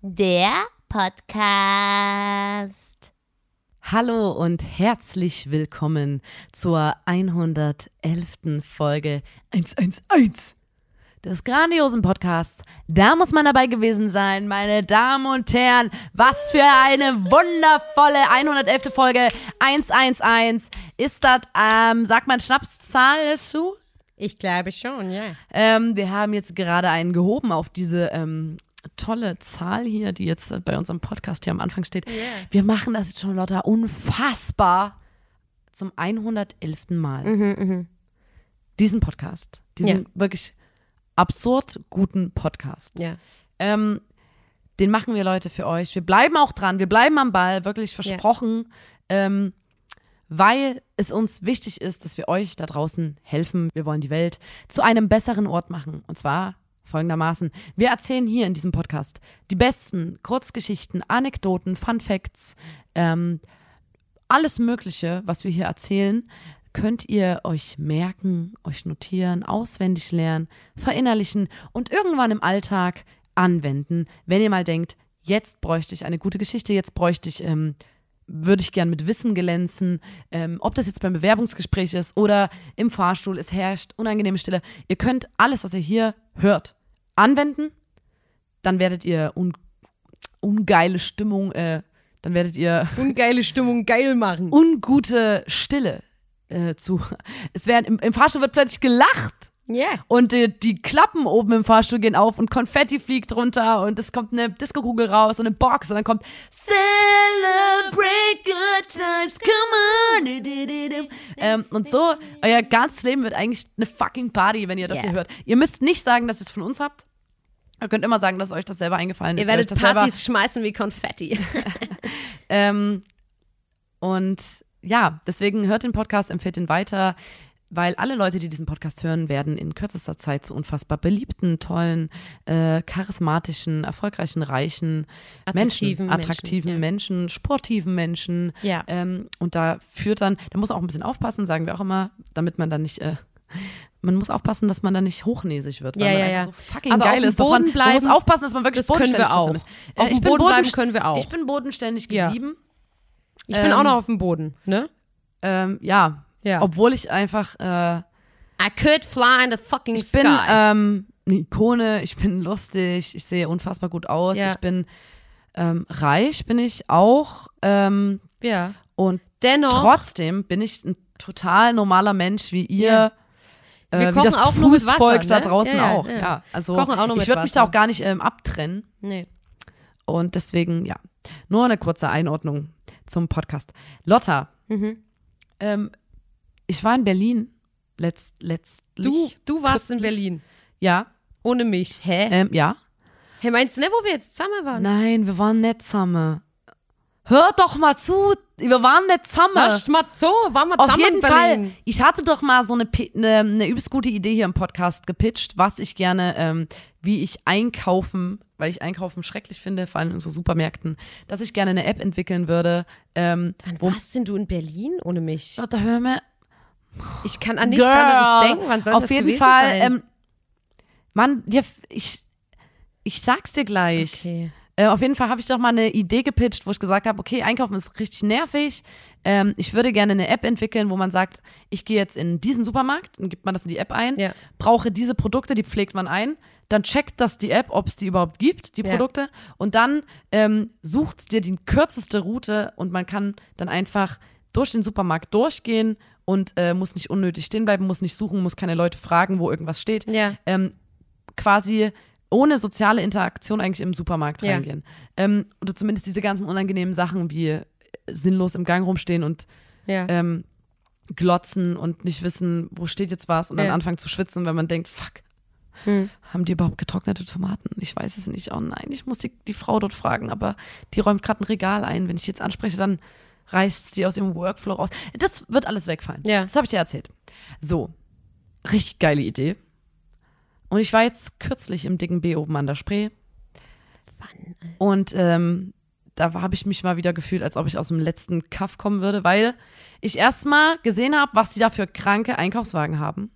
Der Podcast. Hallo und herzlich willkommen zur 111. Folge 111 des grandiosen Podcasts. Da muss man dabei gewesen sein, meine Damen und Herren. Was für eine wundervolle 111. Folge 111. Ist das, ähm, sagt man Schnapszahl dazu? Ich glaube schon, ja. Ähm, wir haben jetzt gerade einen gehoben auf diese ähm, tolle Zahl hier, die jetzt äh, bei unserem Podcast hier am Anfang steht. Wir machen das jetzt schon, Lotta, unfassbar zum 111. Mal. Diesen Podcast. Diesen Ja. wirklich absurd guten Podcast. Ja. Ähm, den machen wir, Leute, für euch. Wir bleiben auch dran. Wir bleiben am Ball, wirklich versprochen. Ähm, weil es uns wichtig ist, dass wir euch da draußen helfen. Wir wollen die Welt zu einem besseren Ort machen. Und zwar folgendermaßen. Wir erzählen hier in diesem Podcast die besten Kurzgeschichten, Anekdoten, Fun Facts, ähm, alles Mögliche, was wir hier erzählen, könnt ihr euch merken, euch notieren, auswendig lernen, verinnerlichen und irgendwann im Alltag anwenden, wenn ihr mal denkt, jetzt bräuchte ich eine gute Geschichte, jetzt bräuchte ich, ähm, würde ich gern mit Wissen glänzen, ähm, ob das jetzt beim Bewerbungsgespräch ist oder im Fahrstuhl, es herrscht unangenehme Stille. Ihr könnt alles, was ihr hier hört, anwenden, dann werdet ihr un ungeile Stimmung, äh, dann werdet ihr Ungeile Stimmung geil machen. ungute Stille äh, zu. Es werden im, im Fahrstuhl wird plötzlich gelacht Ja. und äh, die Klappen oben im Fahrstuhl gehen auf und Konfetti fliegt runter und es kommt eine Disco-Kugel raus und eine Box und dann kommt Celebrate good times, come on. Ähm, und so, euer ganzes Leben wird eigentlich eine fucking Party, wenn ihr das Yeah. hier hört. Ihr müsst nicht sagen, dass ihr es von uns habt. Ihr könnt immer sagen, dass euch das selber eingefallen ist. Ihr werdet euch das selber Partys schmeißen wie Konfetti. ähm, und ja, deswegen hört den Podcast, empfehlt ihn weiter, weil alle Leute, die diesen Podcast hören, werden in kürzester Zeit zu unfassbar beliebten, tollen, äh, charismatischen, erfolgreichen, reichen Attraktiven Menschen, attraktiven Menschen, Menschen, sportiven Menschen. Ja. Ähm, und da führt dann, da muss man auch ein bisschen aufpassen, sagen wir auch immer, damit man dann nicht äh, man muss aufpassen, dass man da nicht hochnäsig wird, weil Ja, man ja, einfach ja. so fucking Aber geil auf dem ist. Dass man, Boden man muss bleiben, aufpassen, dass man wirklich das können wir auch. ist. Auf Äh, dem ich bin Boden bleiben können wir auch. Ich bin bodenständig geblieben. Ich bin Ähm, auch noch auf dem Boden, ne? Ähm, ja. Ja. Obwohl ich einfach, äh, I could fly in the fucking ich bin sky. ähm, eine Ikone, ich bin lustig, ich sehe unfassbar gut aus, Ja. ich bin ähm, reich, bin ich auch. Ähm, ja. und Dennoch. trotzdem bin ich ein total normaler Mensch wie ihr. Ja. Äh, Wir wie kochen auch nur mit Wasser, Fußvolk da ne? draußen Ja, ja, auch. ja. Ja. Also Kochen auch nur ich mit würde mich da auch gar nicht ähm, abtrennen. Nee. Und deswegen, ja, nur eine kurze Einordnung zum Podcast. Lotta, Mhm. ähm, ich war in Berlin letzt, letztlich. Du, du warst in kürzlich. Berlin. Ja, Ohne mich. Hä? ähm, ja. Hey, meinst du nicht, wo wir jetzt zusammen waren? Nein, wir waren nicht zusammen. Hör doch mal zu, wir waren nicht zusammen. Lass mal so, waren wir Auf zusammen jeden. Fall. Ich hatte doch mal so eine, eine, eine übelst gute Idee hier im Podcast gepitcht, was ich gerne, ähm, wie ich einkaufen, weil ich einkaufen schrecklich finde, vor allem in so Supermärkten, dass ich gerne eine App entwickeln würde. Ähm, Wann wo, warst denn du in Berlin ohne mich? Lotta, hör mir. Ich kann an nichts anderes denken. Wann soll Auf das jeden gewesen Fall, sein? ähm, Mann, dir, ich, ich sag's dir gleich. okay. Äh, auf jeden Fall habe ich doch mal eine Idee gepitcht, wo ich gesagt habe, okay, Einkaufen ist richtig nervig. Ähm, ich würde gerne eine App entwickeln, wo man sagt, ich gehe jetzt in diesen Supermarkt, dann gibt man das in die App ein, Ja. brauche diese Produkte, die pflegt man ein, dann checkt das die App, ob es die überhaupt gibt, die Ja. Produkte, und dann ähm, sucht dir die kürzeste Route und man kann dann einfach durch den Supermarkt durchgehen und äh, muss nicht unnötig stehen bleiben, muss nicht suchen, muss keine Leute fragen, wo irgendwas steht Ja. ähm, quasi ohne soziale Interaktion eigentlich im Supermarkt Ja. reingehen. Ähm, oder zumindest diese ganzen unangenehmen Sachen wie äh, sinnlos im Gang rumstehen und Ja. ähm, glotzen und nicht wissen, wo steht jetzt was und dann Ja. anfangen zu schwitzen, wenn man denkt, fuck, Haben die überhaupt getrocknete Tomaten? Ich weiß es nicht. Oh nein, ich muss die, die Frau dort fragen, aber die räumt gerade ein Regal ein. Wenn ich jetzt anspreche, dann reißt sie aus ihrem Workflow raus. Das wird alles wegfallen. Ja. Das habe ich dir erzählt. So, richtig geile Idee. Und ich war jetzt kürzlich im dicken B oben an der Spree. Wann? Und ähm, da habe ich mich mal wieder gefühlt, als ob ich aus dem letzten Kaff kommen würde, weil ich erstmal gesehen habe, was die da für kranke Einkaufswagen haben.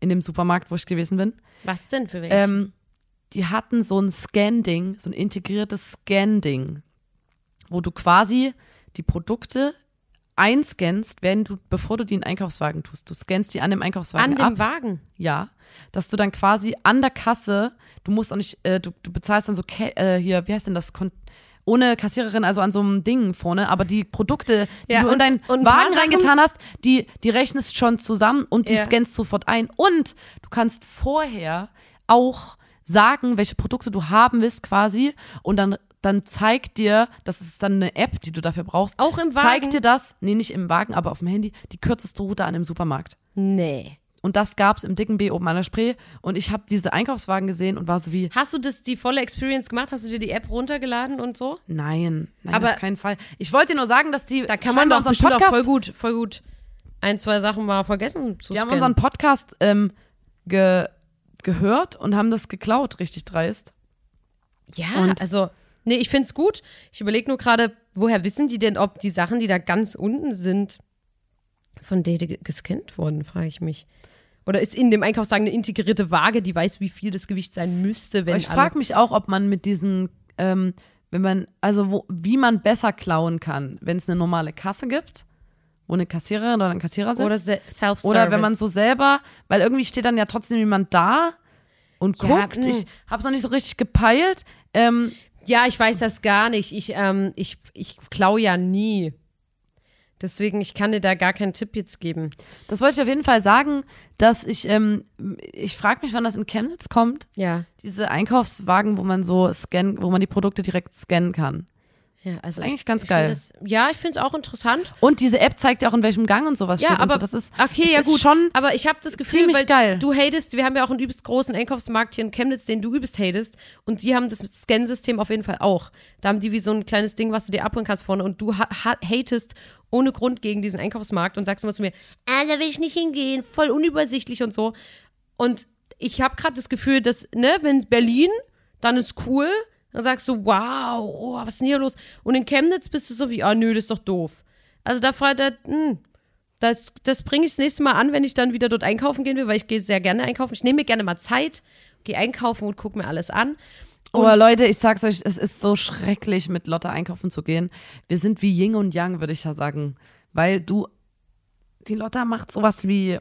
In dem Supermarkt, wo ich gewesen bin. Was denn für welche? Ähm, die hatten so ein Scan-Ding, so ein integriertes Scan-Ding, wo du quasi die Produkte einscannst, wenn du, bevor du die in den Einkaufswagen tust. Du scannst die an dem Einkaufswagen An dem ab. Wagen. Ja, dass du dann quasi an der Kasse, du musst auch nicht, äh, du, du bezahlst dann so, äh, hier, wie heißt denn das, Kon ohne Kassiererin, also an so einem Ding vorne, aber die Produkte, die Ja, du in und- deinen ein paar Wagen reingetan hast, die, die rechnest schon zusammen und die Ja. scannst sofort ein. Und du kannst vorher auch sagen, welche Produkte du haben willst quasi und dann dann zeigt dir, das ist dann eine App, die du dafür brauchst. Auch im Wagen? Zeigt dir das, nee, nicht im Wagen, aber auf dem Handy, die kürzeste Route an dem Supermarkt. Nee. Und das gab's im dicken B oben an der Spree. Und ich habe diese Einkaufswagen gesehen und war so wie, Hast du das die volle Experience gemacht? Hast du dir die App runtergeladen und so? nein, nein, Aber- auf keinen Fall. Ich wollte dir nur sagen, dass die Da kann man doch unseren Podcast, voll gut, voll gut ein, zwei Sachen mal vergessen zu die haben scannen. unseren Podcast ähm, ge, gehört und haben das geklaut, richtig dreist. Ja, Und- also, nee, ich find's gut. Ich überlege nur gerade, woher wissen die denn, ob die Sachen, die da ganz unten sind, von denen ge- gescannt wurden, frage ich mich. Oder ist in dem Einkaufswagen eine integrierte Waage, die weiß, wie viel das Gewicht sein müsste, wenn Aber ich frage mich auch, ob man mit diesen, ähm, wenn man, also wo, wie man besser klauen kann, wenn es eine normale Kasse gibt, wo eine Kassiererin oder ein Kassierer sitzt. Oder se- Self-Service. Oder wenn man so selber, weil irgendwie steht dann ja trotzdem jemand da und Ja, guckt. mh. ich hab's noch nicht so richtig gepeilt. Ähm, Ja, ich weiß das gar nicht. Ich, ähm, ich, ich klau ja nie. Deswegen, ich kann dir da gar keinen Tipp jetzt geben. das wollte ich auf jeden Fall sagen, dass ich, ähm, ich frage mich, wann das in Chemnitz kommt. Ja. Diese Einkaufswagen, wo man so scannen, wo man die Produkte direkt scannen kann. Ja, also Eigentlich ich, ganz ich geil. Das, ja, ich finde es auch interessant. Und diese App zeigt ja auch, in welchem Gang und sowas Ja, steht. aber so. das ist, okay, das ja ist gut. schon aber ich habe das Gefühl, weil geil. du hatest, wir haben ja auch einen übelst großen Einkaufsmarkt hier in Chemnitz, den du übelst hatest. Und die haben das Scan-System auf jeden Fall auch. Da haben die wie so ein kleines Ding, was du dir abholen kannst vorne. Und du ha ha hatest ohne Grund gegen diesen Einkaufsmarkt und sagst immer zu mir, ah, da will ich nicht hingehen, voll unübersichtlich und so. Und ich habe gerade das Gefühl, dass, ne, wenn Berlin, dann ist cool. Dann sagst du, wow, oh, was ist denn hier los? Und in Chemnitz bist du so wie, ah, nö, das ist doch doof. Also da fragt er, hm, das, das bringe ich das nächste Mal an, wenn ich dann wieder dort einkaufen gehen will, weil ich gehe sehr gerne einkaufen. Ich nehme mir gerne mal Zeit, gehe einkaufen und gucke mir alles an. Und Aber Leute, ich sag's euch, es ist so schrecklich, mit Lotte einkaufen zu gehen. Wir sind wie Yin und Yang, würde ich ja sagen. Weil du, die Lotta macht sowas wie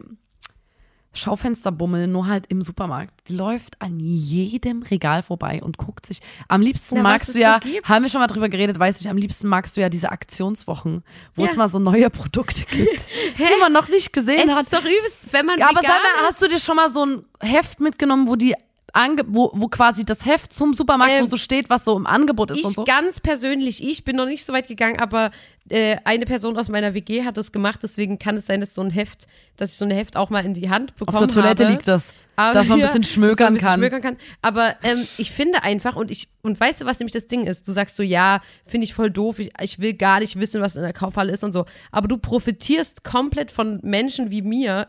Schaufensterbummel, nur halt im Supermarkt. Die läuft an jedem Regal vorbei und guckt sich. Am liebsten Na, magst du ja, so haben wir schon mal drüber geredet, weiß ich, am liebsten magst du ja diese Aktionswochen, wo Ja. es mal so neue Produkte gibt, die man noch nicht gesehen es hat. ist doch übelst, wenn man Ja, aber sag mal, hast du dir schon mal so ein Heft mitgenommen, wo die ange wo, wo quasi das Heft zum Supermarkt, Ähm, wo so steht, was so im Angebot ist ich und so? ganz persönlich, ich bin noch nicht so weit gegangen, aber äh, eine Person aus meiner WG hat das gemacht, deswegen kann es sein, dass so ein Heft, dass ich so ein Heft auch mal in die Hand bekommen Auf der Toilette habe. liegt das, Aber dass man ein bisschen schmökern ein bisschen kann. schmökern kann. Aber ähm, ich finde einfach, und ich, und weißt du, was nämlich das Ding ist? Du sagst so, ja, finde ich voll doof, ich, ich will gar nicht wissen, was in der Kaufhalle ist und so. Aber du profitierst komplett von Menschen wie mir,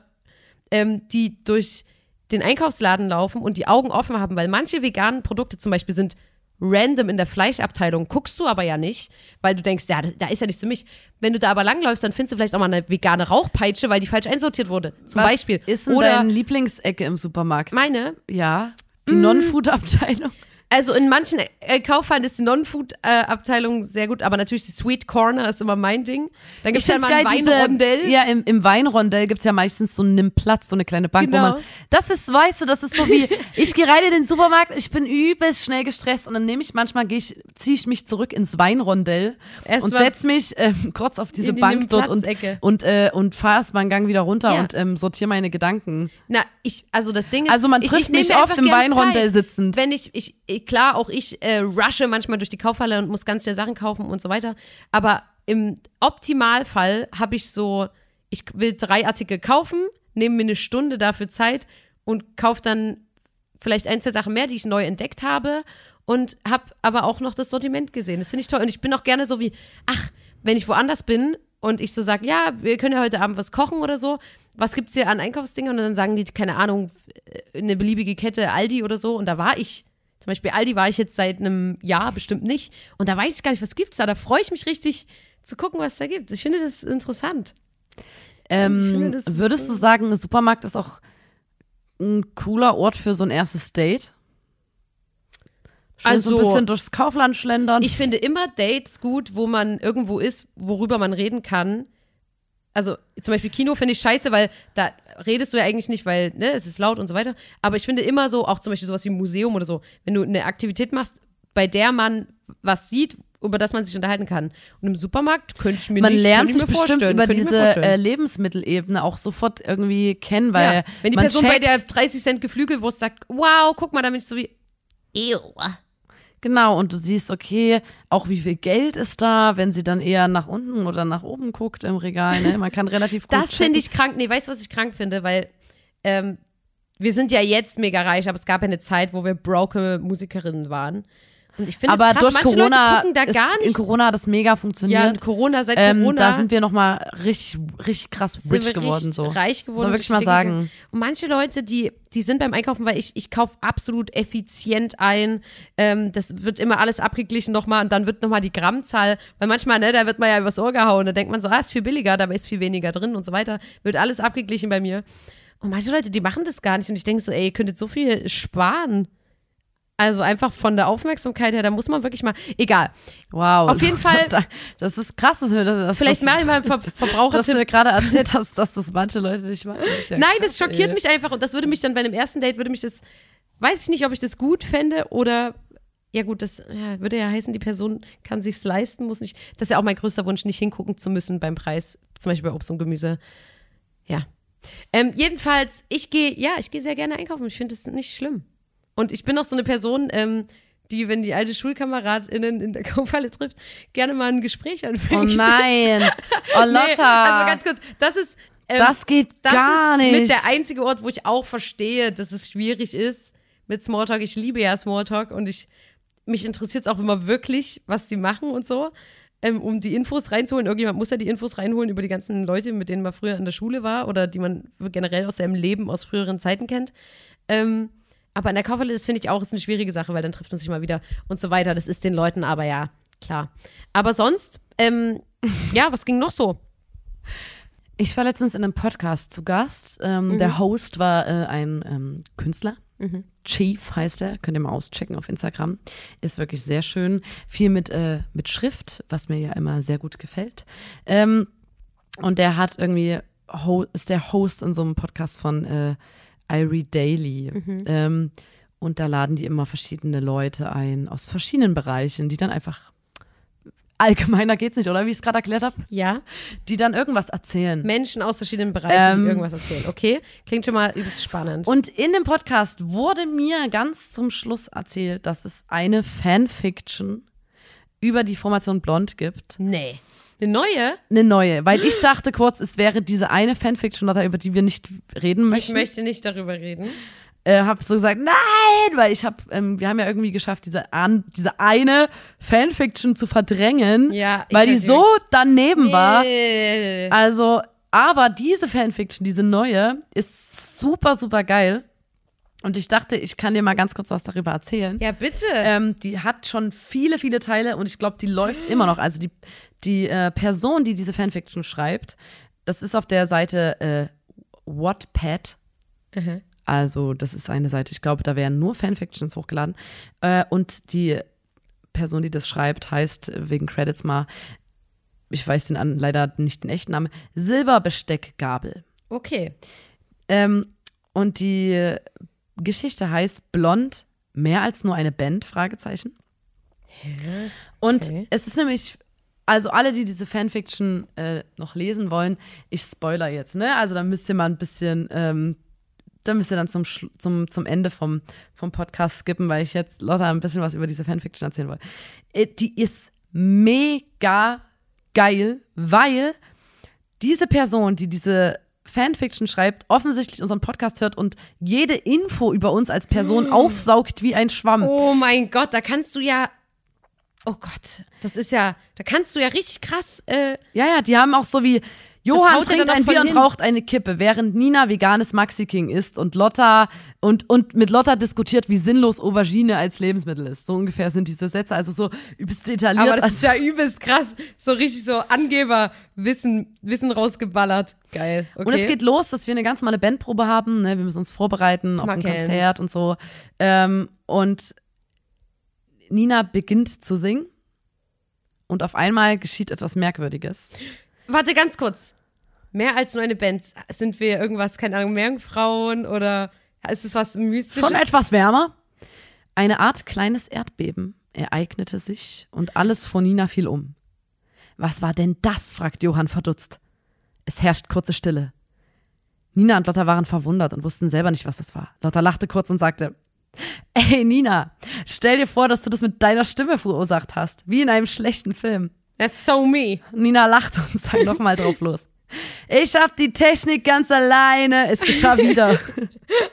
ähm, die durch den Einkaufsladen laufen und die Augen offen haben, weil manche veganen Produkte zum Beispiel sind random in der Fleischabteilung, guckst du aber ja nicht, weil du denkst, ja, da, ist ja nichts für mich. Wenn du da aber langläufst, dann findest du vielleicht auch mal eine vegane Rauchpeitsche, weil die falsch einsortiert wurde. Zum was Beispiel. ist denn Oder deine Lieblingsecke im Supermarkt? meine, ja, die Mm. Non-Food-Abteilung. Also in manchen äh, Kaufhallen ist die Non-Food-Abteilung sehr gut, aber natürlich die Sweet Corner ist immer mein Ding. Dann gibt es ja mal ein diese- Weinrondell. Ja, im, im Weinrondell gibt's ja meistens so einen Platz, so eine kleine Bank, Genau. wo man. Das ist, weißt du, das ist so wie, ich gehe rein in den Supermarkt, ich bin übelst schnell gestresst und dann nehme ich manchmal, gehe ich, ziehe ich mich zurück ins Weinrondell Erst und mal setz mich ähm, kurz auf diese die Bank dort und, und, äh, und fahr erst mal einen Gang wieder runter Ja. und ähm, sortiere meine Gedanken. Na, ich, also das Ding ist, Also man ich, trifft ich nehm mich oft im Weinrondell Zeit. sitzend. Wenn ich, ich, ich- klar, auch ich äh, rushe manchmal durch die Kaufhalle und muss ganz schnell Sachen kaufen und so weiter. Aber im Optimalfall habe ich so, ich will drei Artikel kaufen, nehme mir eine Stunde dafür Zeit und kaufe dann vielleicht ein, zwei Sachen mehr, die ich neu entdeckt habe und habe aber auch noch das Sortiment gesehen. Das finde ich toll. Und ich bin auch gerne so wie, ach, wenn ich woanders bin und ich so sage, ja, wir können ja heute Abend was kochen oder so, was gibt's hier an Einkaufsdingen? Und dann sagen die, keine Ahnung, eine beliebige Kette, Aldi oder so. Und da war ich, zum Beispiel Aldi war ich jetzt seit einem Jahr bestimmt nicht. Und da weiß ich gar nicht, was gibt's da. Da freue ich mich richtig zu gucken, was es da gibt. Ich finde das interessant. Ähm, finde, das würdest du sagen, ein Supermarkt ist auch ein cooler Ort für so ein erstes Date? Schön so ein Also, bisschen durchs Kaufland schlendern. Ich finde immer Dates gut, wo man irgendwo ist, worüber man reden kann. Also zum Beispiel Kino finde ich scheiße, weil da redest du ja eigentlich nicht, weil ne, es ist laut und so weiter. Aber ich finde immer so, auch zum Beispiel sowas wie Museum oder so, wenn du eine Aktivität machst, bei der man was sieht, über das man sich unterhalten kann. Und im Supermarkt könnte ich mir man nicht lernt sich bestimmt über diese äh, Lebensmittelebene auch sofort irgendwie kennen, weil ja. Wenn die Person bei checkt, der 30 Cent Geflügelwurst sagt, wow, guck mal, da bin ich so wie, ew. Genau, und du siehst, okay, auch wie viel Geld ist da, wenn sie dann eher nach unten oder nach oben guckt im Regal. Ne? Man kann relativ gut Das finde ich krank. Nee, weißt du, was ich krank finde? Weil ähm, wir sind ja jetzt mega reich, aber es gab ja eine Zeit, wo wir broke Musikerinnen waren. Und ich finde es Aber krass, durch manche Corona, Leute gucken da ist, gar in nicht. Corona hat das mega ja, funktioniert. in Corona, seit ähm, Corona da sind wir nochmal richtig, richtig krass rich geworden. richtig So. reich geworden. Man wirklich mal sagen. Und manche Leute, die, die sind beim Einkaufen, weil ich, ich kaufe absolut effizient ein. Ähm, das wird immer alles abgeglichen nochmal und dann wird nochmal die Grammzahl, weil manchmal, ne, da wird man ja übers Ohr gehauen. Da denkt man so, ah, ist viel billiger, dabei ist viel weniger drin und so weiter. Wird alles abgeglichen bei mir. Und manche Leute, die machen das gar nicht. Und ich denke so, ey, ihr könntet so viel sparen. Also einfach von der Aufmerksamkeit her, da muss man wirklich mal. Egal. Wow. Auf jeden Fall- Das ist krass, dass wir das. Vielleicht das, mache ich mal einen Ver Dass du Verbrauchertipp. mir gerade erzählt hast, dass das manche Leute nicht machen. Das ja Nein, krass, das schockiert ey. mich einfach und das würde mich dann bei einem ersten Date, würde mich das, weiß ich nicht, ob ich das gut fände oder, ja gut, das ja, würde ja heißen, die Person kann sich's leisten, muss nicht, das ist ja auch mein größter Wunsch, nicht hingucken zu müssen beim Preis, zum Beispiel bei Obst und Gemüse. Ja. Ähm, jedenfalls, ich gehe, ja, ich gehe sehr gerne einkaufen, ich finde das nicht schlimm. Und ich bin auch so eine Person, ähm, die, wenn die alte SchulkameradInnen in der Kaufhalle trifft, gerne mal ein Gespräch Oh anfängt. nein. Oh, Nee, Lotta. also ganz kurz, das ist. Ähm, das geht das gar ist nicht. mit der einzige Ort, wo ich auch verstehe, dass es schwierig ist mit Smalltalk. Ich liebe ja Smalltalk und ich mich interessiert es auch immer wirklich, was sie machen und so, ähm, um die Infos reinzuholen. Irgendjemand muss ja die Infos reinholen über die ganzen Leute, mit denen man früher in der Schule war oder die man generell aus seinem Leben aus früheren Zeiten kennt. Ähm, aber in der Kaufhalle, das finde ich auch, ist eine schwierige Sache, weil dann trifft man sich mal wieder und so weiter. Das ist den Leuten aber ja klar. Aber sonst, ähm, ja, was ging noch so? Ich war letztens in einem Podcast zu Gast. Ähm, Mhm. Der Host war äh, ein ähm, Künstler. Chief heißt er, könnt ihr mal auschecken auf Instagram. Ist wirklich sehr schön. Viel mit, äh, mit Schrift, was mir ja immer sehr gut gefällt. Ähm, und der hat irgendwie, ist der Host in so einem Podcast von äh, Irie Daily. Ähm, und da laden die immer verschiedene Leute ein aus verschiedenen Bereichen, die dann einfach allgemeiner geht's nicht, oder wie ich es gerade erklärt habe, Ja, die dann irgendwas erzählen. Menschen aus verschiedenen Bereichen, Ähm, die irgendwas erzählen. Okay, klingt schon mal übelst spannend. Und in dem Podcast wurde mir ganz zum Schluss erzählt, dass es eine Fanfiction über die Formation Blond gibt. nee. Eine neue? Eine neue, weil ich dachte kurz, es wäre diese eine Fanfiction, über die wir nicht reden Ich möchten. möchte nicht darüber reden. äh, habe so gesagt, nein, weil ich habe, ähm, wir haben ja irgendwie geschafft, diese, an, diese eine Fanfiction zu verdrängen, Ja, ich weil die so daneben war. Nee. Also, aber diese Fanfiction, diese neue, ist super, super geil. Und ich dachte, ich kann dir mal ganz kurz was darüber erzählen. Ja, bitte. Ähm, die hat schon viele, viele Teile und ich glaube, die läuft immer noch. Also die, die äh, Person, die diese Fanfiction schreibt, das ist auf der Seite äh, Wattpad. Mhm. Also das ist eine Seite, ich glaube, da werden nur Fanfictions hochgeladen. Äh, und die Person, die das schreibt, heißt wegen Credits mal, ich weiß den an, leider nicht den echten Namen, Silberbesteckgabel. Okay. Ähm, und die Geschichte heißt Blond, mehr als nur eine Band, Fragezeichen. Und Okay. es ist nämlich, also alle, die diese Fanfiction äh, noch lesen wollen, ich spoiler jetzt, ne? Also da müsst ihr mal ein bisschen, ähm, da müsst ihr dann zum, zum, zum Ende vom, vom Podcast skippen, weil ich jetzt Lotta ein bisschen was über diese Fanfiction erzählen will. Äh, die ist mega geil, weil diese Person, die diese Fanfiction schreibt, offensichtlich unseren Podcast hört und jede Info über uns als Person aufsaugt wie ein Schwamm. Oh mein Gott, da kannst du ja. Oh Gott, das ist ja. Da kannst du ja richtig krass. Äh, Ja, ja, die haben auch so wie Johann trinkt ein Bier und raucht eine Kippe, während Nina veganes Maxi King isst und Lotta und, und mit Lotta diskutiert, wie sinnlos Aubergine als Lebensmittel ist. So ungefähr sind diese Sätze, also so übelst detailliert. aber das also, ist ja übelst krass. So richtig so Angeber-Wissen Wissen rausgeballert. Geil. Okay. Und es geht los, dass wir eine ganz normale Bandprobe haben. Ne? Wir müssen uns vorbereiten auf Man ein. Konzert und so. Ähm, und Nina beginnt zu singen. Und auf einmal geschieht etwas Merkwürdiges. Warte ganz kurz. Mehr als nur eine Band. Sind wir irgendwas, keine Ahnung, Meerjungfrauen oder ist es was Mystisches? Schon etwas wärmer. Eine Art kleines Erdbeben ereignete sich und alles vor Nina fiel um. Was war denn das? fragt Johann verdutzt. Es herrscht kurze Stille. Nina und Lotta waren verwundert und wussten selber nicht, was das war. Lotta lachte kurz und sagte, Ey Nina, stell dir vor, dass du das mit deiner Stimme verursacht hast, wie in einem schlechten Film. That's so me. Nina lachte und sang nochmal drauf los. Ich hab die Technik ganz alleine. Es geschah wieder.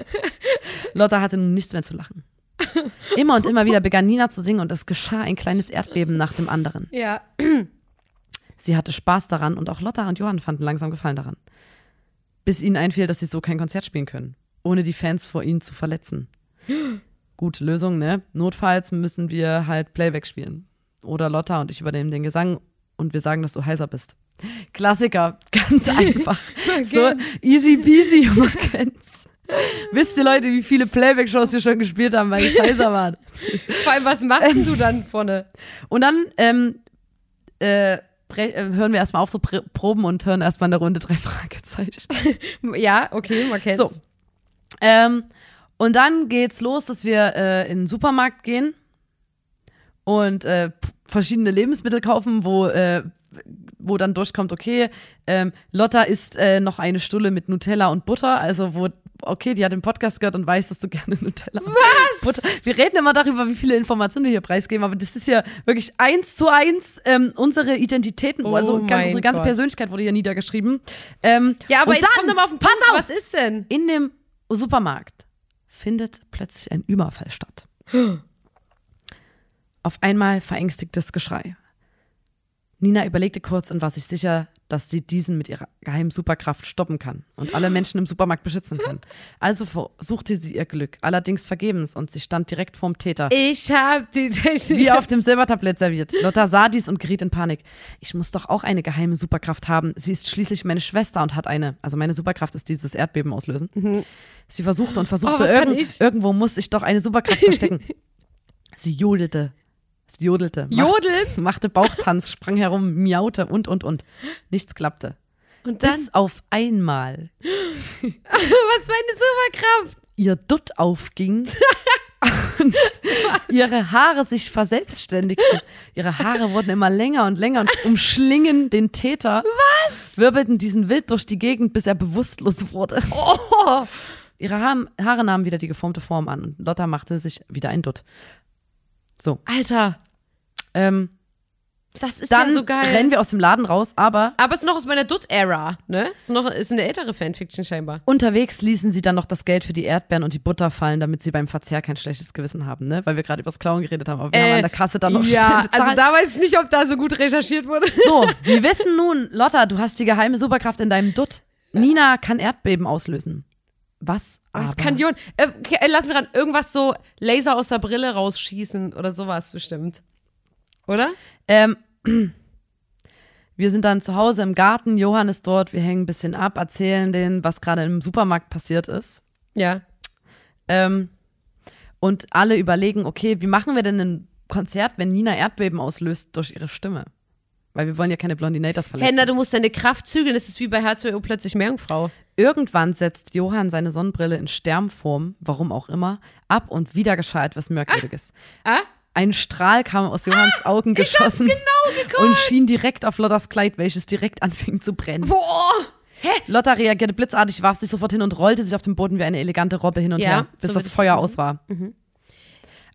Lotta hatte nun nichts mehr zu lachen. Immer und immer wieder begann Nina zu singen und es geschah ein kleines Erdbeben nach dem anderen. Ja. Sie hatte Spaß daran und auch Lotta und Johann fanden langsam Gefallen daran. Bis ihnen einfiel, dass sie so kein Konzert spielen können, ohne die Fans vor ihnen zu verletzen. Gut, Lösung, ne? Notfalls müssen wir halt Playback spielen. Oder Lotta und ich übernehmen den Gesang und wir sagen, dass du heiser bist. Klassiker, ganz einfach. so easy peasy, man kennt's. Wisst ihr Leute, wie viele Playback-Shows wir schon gespielt haben, weil ich heiser war? Vor allem, was machst du dann vorne? Und dann ähm, äh, äh, hören wir erstmal auf, so pr proben und hören erstmal eine Runde drei Fragezeichen. Ja, okay, man kennt's. So. Ähm, und dann geht's los, dass wir äh, in den Supermarkt gehen und äh, verschiedene Lebensmittel kaufen, wo, äh, wo dann durchkommt, okay, ähm, Lotta isst äh, noch eine Stulle mit Nutella und Butter, also wo, okay, die hat den Podcast gehört und weiß, dass du gerne Nutella und Butter. Wir reden immer darüber, wie viele Informationen wir hier preisgeben, aber das ist ja wirklich eins zu eins ähm, unsere Identitäten, Oh also ganz, unsere ganze Gott. Persönlichkeit wurde hier niedergeschrieben. Ähm, Ja, aber jetzt dann, kommt doch mal auf den pass Punkt. auf, Was ist denn? in dem Supermarkt findet plötzlich ein Überfall statt. Auf einmal verängstigtes Geschrei. Nina überlegte kurz und war sich sicher, dass sie diesen mit ihrer geheimen Superkraft stoppen kann und alle Menschen im Supermarkt beschützen kann. Also versuchte sie ihr Glück, allerdings vergebens und sie stand direkt vorm Täter. Ich hab die Technik. Wie auf dem Silbertablett serviert. Lotta sah dies und geriet in Panik. Ich muss doch auch eine geheime Superkraft haben. Sie ist schließlich meine Schwester und hat eine. Also meine Superkraft ist dieses Erdbeben auslösen. Sie versuchte und versuchte, Oh, irgend, irgendwo muss ich doch eine Superkraft verstecken. Sie jodelte. Sie jodelte. Jodeln? Machte Bauchtanz, sprang herum, miaute und, und, und. Nichts klappte. Und dann, Bis auf einmal was für eine Superkraft. ihr Dutt aufging und ihre Haare sich verselbstständigten. Ihre Haare wurden immer länger und länger und umschlingen den Täter. Was? Wirbelten diesen wild durch die Gegend, bis er bewusstlos wurde. Oh. Ihre Haare, Haare nahmen wieder die geformte Form an und Lotta machte sich wieder ein Dutt. So, Alter, ähm, das ist dann ja so geil. rennen wir aus dem Laden raus, aber aber es ist noch aus meiner Dutt-Ära, ne? Ist noch ist eine ältere Fanfiction scheinbar. unterwegs ließen sie dann noch das Geld für die Erdbeeren und die Butter fallen, damit sie beim Verzehr kein schlechtes Gewissen haben, ne? Weil wir gerade über das Klauen geredet haben, aber wir haben an der Kasse dann noch Äh, Ja, also da weiß ich nicht, ob da so gut recherchiert wurde. So, wir wissen nun, Lotta, du hast die geheime Superkraft in deinem Dutt. Nina kann Erdbeben auslösen. Was aber? Was kann Jon? Äh, äh, lass mich ran. Irgendwas so Laser aus der Brille rausschießen oder sowas bestimmt. Oder? Ähm, wir sind dann zu Hause im Garten, Johann ist dort, wir hängen ein bisschen ab, erzählen denen, was gerade im Supermarkt passiert ist. Ja. Ähm, und alle überlegen, okay, wie machen wir denn ein Konzert, wenn Nina Erdbeben auslöst durch ihre Stimme? Weil wir wollen ja keine Blondinators verletzen. Henna, du musst deine Kraft zügeln. Das ist wie bei H2O plötzlich Meerjungfrau. Irgendwann setzt Johann seine Sonnenbrille in Sternform, warum auch immer, ab und wieder geschah etwas Merkwürdiges. Ah? Ein Strahl kam aus Johanns Augen geschossen genau und schien direkt auf Lottas Kleid, welches direkt anfing zu brennen. Boah! Lotta reagierte blitzartig, warf sich sofort hin und rollte sich auf dem Boden wie eine elegante Robbe hin und Ja, her, so bis würd das Feuer aus war.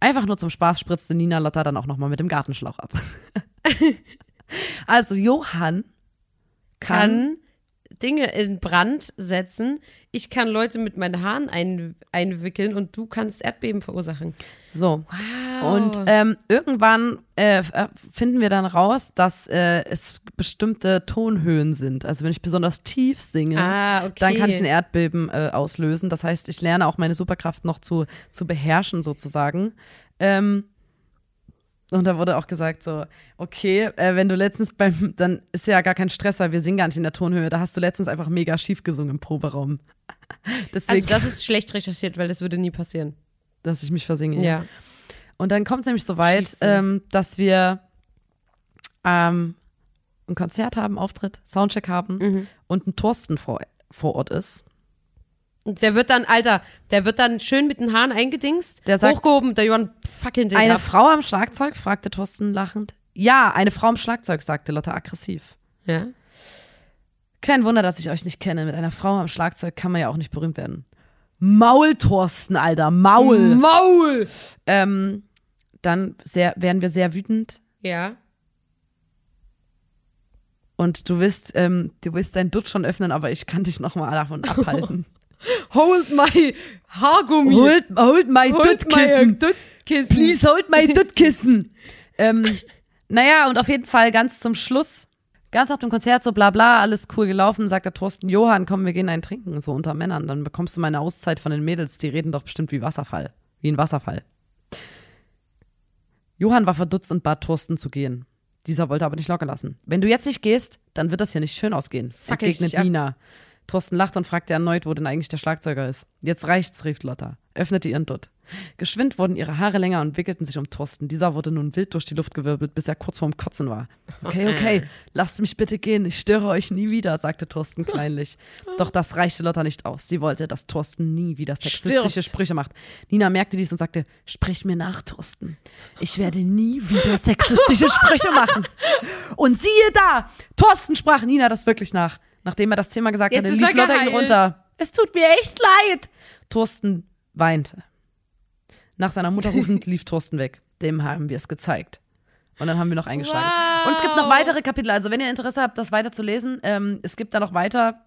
Einfach nur zum Spaß spritzte Nina Lotta dann auch nochmal mit dem Gartenschlauch ab. also Johann kann, Kann Dinge in Brand setzen. Ich kann Leute mit meinen Haaren ein, einwickeln und du kannst Erdbeben verursachen. So. Wow. Und ähm, irgendwann äh, äh, finden wir dann raus, dass äh, es bestimmte Tonhöhen sind. Also wenn ich besonders tief singe, Ah, okay. dann kann ich ein Erdbeben äh, auslösen. Das heißt, ich lerne auch meine Superkraft noch zu, zu beherrschen sozusagen. Ähm, und da wurde auch gesagt so, okay, äh, wenn du letztens beim, dann ist ja gar kein Stress, weil wir singen gar nicht in der Tonhöhe. Da hast du letztens einfach mega schief gesungen im Proberaum. Deswegen, also das ist schlecht recherchiert, weil das würde nie passieren. dass ich mich versinge. Ja. Und dann kommt es nämlich so weit, ähm, dass wir ähm, ein Konzert haben, Auftritt, Soundcheck haben Mhm. und ein Thorsten vor, vor Ort ist. Der wird dann, Alter, der wird dann schön mit den Haaren eingedingst, Der sagt- hochgehoben, der Johann fucking den Eine ab. Frau am Schlagzeug, fragte Thorsten lachend. Ja, eine Frau am Schlagzeug, sagte Lotta aggressiv. Ja. Kein Wunder, dass ich euch nicht kenne. Mit einer Frau am Schlagzeug kann man ja auch nicht berühmt werden. Maul, Thorsten, Alter, Maul. Maul! Ähm, dann sehr, werden wir sehr wütend Ja. und du willst, ähm, du willst dein Dutt schon öffnen, aber ich kann dich nochmal davon abhalten. Hold my Haargummi. hold, hold my Duttkissen. Please hold my Duttkissen. ähm, naja, und auf jeden Fall ganz zum Schluss, ganz nach dem Konzert, so bla bla, alles cool gelaufen, sagt der Thorsten, Johann, komm, wir gehen einen trinken, so unter Männern, dann bekommst du meine Auszeit von den Mädels, die reden doch bestimmt wie Wasserfall, wie ein Wasserfall. Johann war verdutzt und bat Thorsten zu gehen. Dieser wollte aber nicht locker lassen. Wenn du jetzt nicht gehst, dann wird das hier nicht schön ausgehen, ich entgegnet dich ab. Thorsten lacht und fragte erneut, wo denn eigentlich der Schlagzeuger ist. Jetzt reicht's, rief Lotta, öffnete ihren Dutt. Geschwind wurden ihre Haare länger und wickelten sich um Thorsten. Dieser wurde nun wild durch die Luft gewirbelt, bis er kurz vorm Kotzen war. Okay, okay, lasst mich bitte gehen, ich störe euch nie wieder, sagte Thorsten kleinlich. Doch das reichte Lotta nicht aus. Sie wollte, dass Thorsten nie wieder sexistische Stirbt. Sprüche macht. Nina merkte dies und sagte, sprich mir nach, Thorsten. Ich werde nie wieder sexistische Sprüche machen. Und siehe da, Thorsten sprach Nina das wirklich nach. Nachdem er das Thema gesagt Jetzt hatte, ließ Lotta ihn runter. Es tut mir echt leid. Thorsten weinte. Nach seiner Mutter rufend lief Thorsten weg. Dem haben wir es gezeigt. Und dann haben wir noch eingeschlagen. Wow. Und es gibt noch weitere Kapitel. Also wenn ihr Interesse habt, das weiter zu lesen, ähm, es gibt da noch weiter.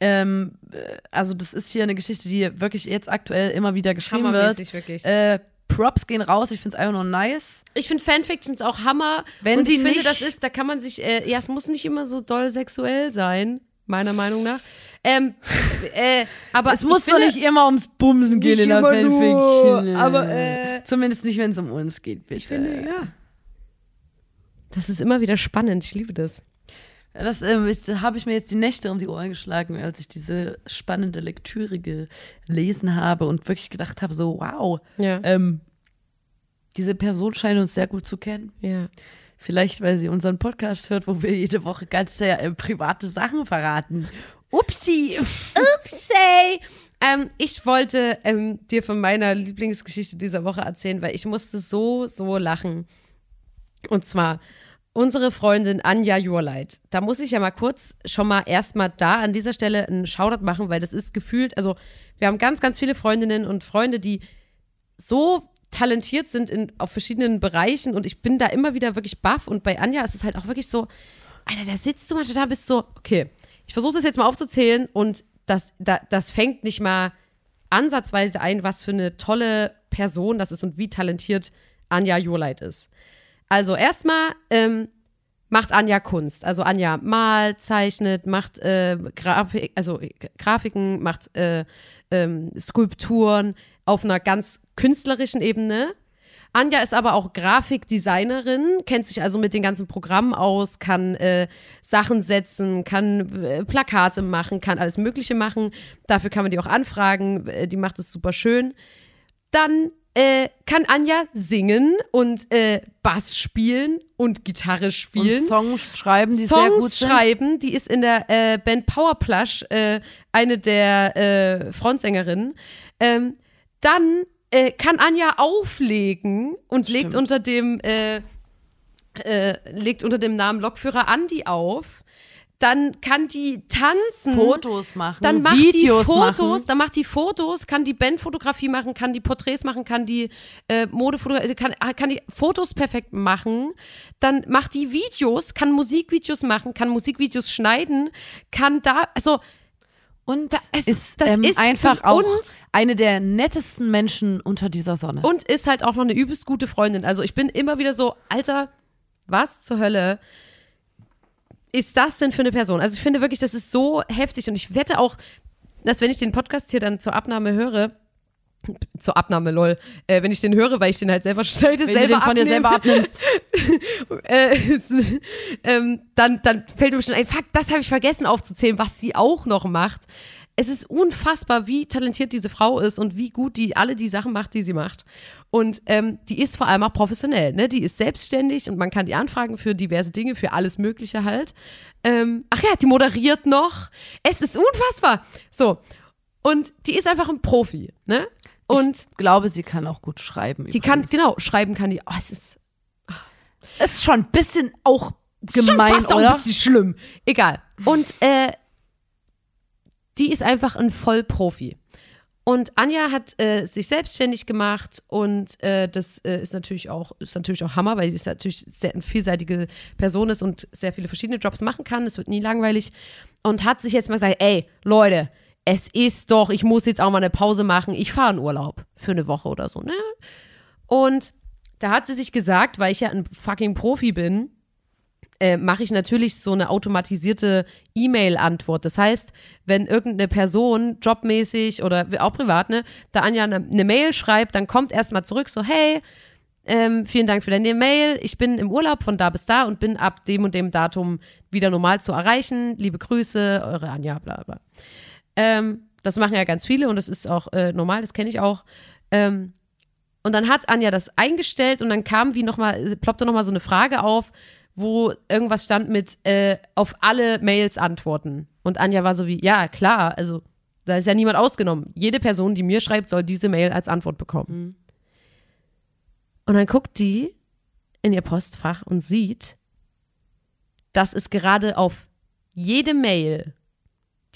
Ähm, äh, also das ist hier eine Geschichte, die wirklich jetzt aktuell immer wieder geschrieben wird. Wirklich. Äh, Props gehen raus. Ich finde es einfach nur nice. Ich finde Fanfictions auch Hammer. Wenn und sie ich finde, das ist, da kann man sich, äh, ja, es muss nicht immer so doll sexuell sein, meiner Meinung nach. Ähm, äh, aber Es muss doch nicht immer ums Bumsen gehen in der immer nur, Fanfiction. aber, äh, Zumindest nicht, wenn es um uns geht, bitte. Ich finde, ja. Das ist immer wieder spannend. Ich liebe das. Das ich- habe ich mir jetzt die Nächte um die Ohren geschlagen, als ich diese spannende Lektüre gelesen habe und wirklich gedacht habe, so wow, Ja. ähm, diese Person scheint uns sehr gut zu kennen. ja. Vielleicht, weil sie unseren Podcast hört, wo wir jede Woche ganz sehr äh, private Sachen verraten. Upsi! Say. Ähm, ich wollte ähm, dir von meiner Lieblingsgeschichte dieser Woche erzählen, weil ich musste so, so lachen. Und zwar unsere Freundin Anja Jurleit. Da muss ich ja mal kurz schon mal erstmal da an dieser Stelle einen Shoutout machen, weil das ist gefühlt, also wir haben ganz, ganz viele Freundinnen und Freunde, die so talentiert sind in, auf verschiedenen Bereichen und ich bin da immer wieder wirklich baff und bei Anja ist es halt auch wirklich so, Alter, da sitzt du manchmal da, bist so, okay, ich versuche das jetzt mal aufzuzählen und das, da, das fängt nicht mal ansatzweise ein, was für eine tolle Person das ist und wie talentiert Anja Jurleit ist. Also erstmal ähm, macht Anja Kunst. Also Anja malt, zeichnet, macht äh, Grafik, also äh, Grafiken, macht äh, ähm, Skulpturen auf einer ganz künstlerischen Ebene. Anja ist aber auch Grafikdesignerin, kennt sich also mit den ganzen Programmen aus, kann äh, Sachen setzen, kann äh, Plakate machen, kann alles Mögliche machen. Dafür kann man die auch anfragen. Äh, die macht es super schön. Dann äh, kann Anja singen und äh, Bass spielen und Gitarre Und spielen. Songs schreiben, die Songs sehr gut sind. schreiben. Die ist in der äh, Band Powerplush äh, eine der äh, Frontsängerinnen. Ähm, dann äh, kann Anja auflegen und legt Stimmt. unter dem äh, legt unter dem Namen Lokführer Andi auf. Dann kann die tanzen. Fotos machen, Dann macht Videos die Fotos, machen. dann macht die Fotos, kann die Bandfotografie machen, kann die Porträts machen, kann die äh, Modefotografie, kann, kann die Fotos perfekt machen, dann macht die Videos, kann Musikvideos machen, kann Musikvideos schneiden, kann da, also Und es- ist, das ähm, ist einfach auch eine der nettesten Menschen unter dieser Sonne. und ist halt auch noch eine übelst gute Freundin. Also ich bin immer wieder so, Alter, was zur Hölle ist das denn für eine Person? Also ich finde wirklich, das ist so heftig und ich wette auch, dass wenn ich den Podcast hier dann zur Abnahme höre, zur Abnahme, lol, äh, wenn ich den höre, weil ich den halt selber schneide, Wenn selber du den von dir selber abnimmst. äh, ähm, dann, dann fällt mir schon ein, fuck, das habe ich vergessen aufzuzählen, was sie auch noch macht. Es ist unfassbar, wie talentiert diese Frau ist und wie gut die alle die Sachen macht, die sie macht. Und ähm, die ist vor allem auch professionell, ne? Die ist selbstständig und man kann die anfragen für diverse Dinge, für alles Mögliche halt. Ähm, ach ja, die moderiert noch. Es ist unfassbar. So. Und die ist einfach ein Profi, ne? Und ich glaube, sie kann auch gut schreiben. die kann, übrigens. genau, schreiben kann die. Oh, es ist Ist schon ein bisschen auch gemein, schon fast auch oder? ein bisschen schlimm. Egal. Und äh, die ist einfach ein Vollprofi. Und Anja hat äh, sich selbstständig gemacht und äh, das äh, ist natürlich auch ist natürlich auch Hammer, weil sie ist natürlich sehr eine vielseitige Person ist und sehr viele verschiedene Jobs machen kann. Es wird nie langweilig und hat sich jetzt mal gesagt, ey Leute, es ist doch, ich muss jetzt auch mal eine Pause machen. Ich fahre in Urlaub für eine Woche oder so, ne? Und da hat sie sich gesagt, weil ich ja ein fucking Profi bin, äh, mache ich natürlich so eine automatisierte E-Mail-Antwort. Das heißt, wenn irgendeine Person jobmäßig oder auch privat, ne, da Anja eine, eine Mail schreibt, dann kommt erstmal zurück so, hey, ähm, vielen Dank für deine Mail. Ich bin im Urlaub von da bis da und bin ab dem und dem Datum wieder normal zu erreichen. Liebe Grüße, eure Anja, bla bla. Ähm, das machen ja ganz viele und das ist auch äh, normal, das kenne ich auch. Ähm, und dann hat Anja das eingestellt und dann kam wie nochmal, ploppte nochmal so eine Frage auf, wo irgendwas stand mit äh, auf alle Mails antworten. Und Anja war so wie, ja, klar, also da ist ja niemand ausgenommen. Jede Person, die mir schreibt, soll diese Mail als Antwort bekommen. Und dann guckt die in ihr Postfach und sieht, dass es gerade auf jede Mail,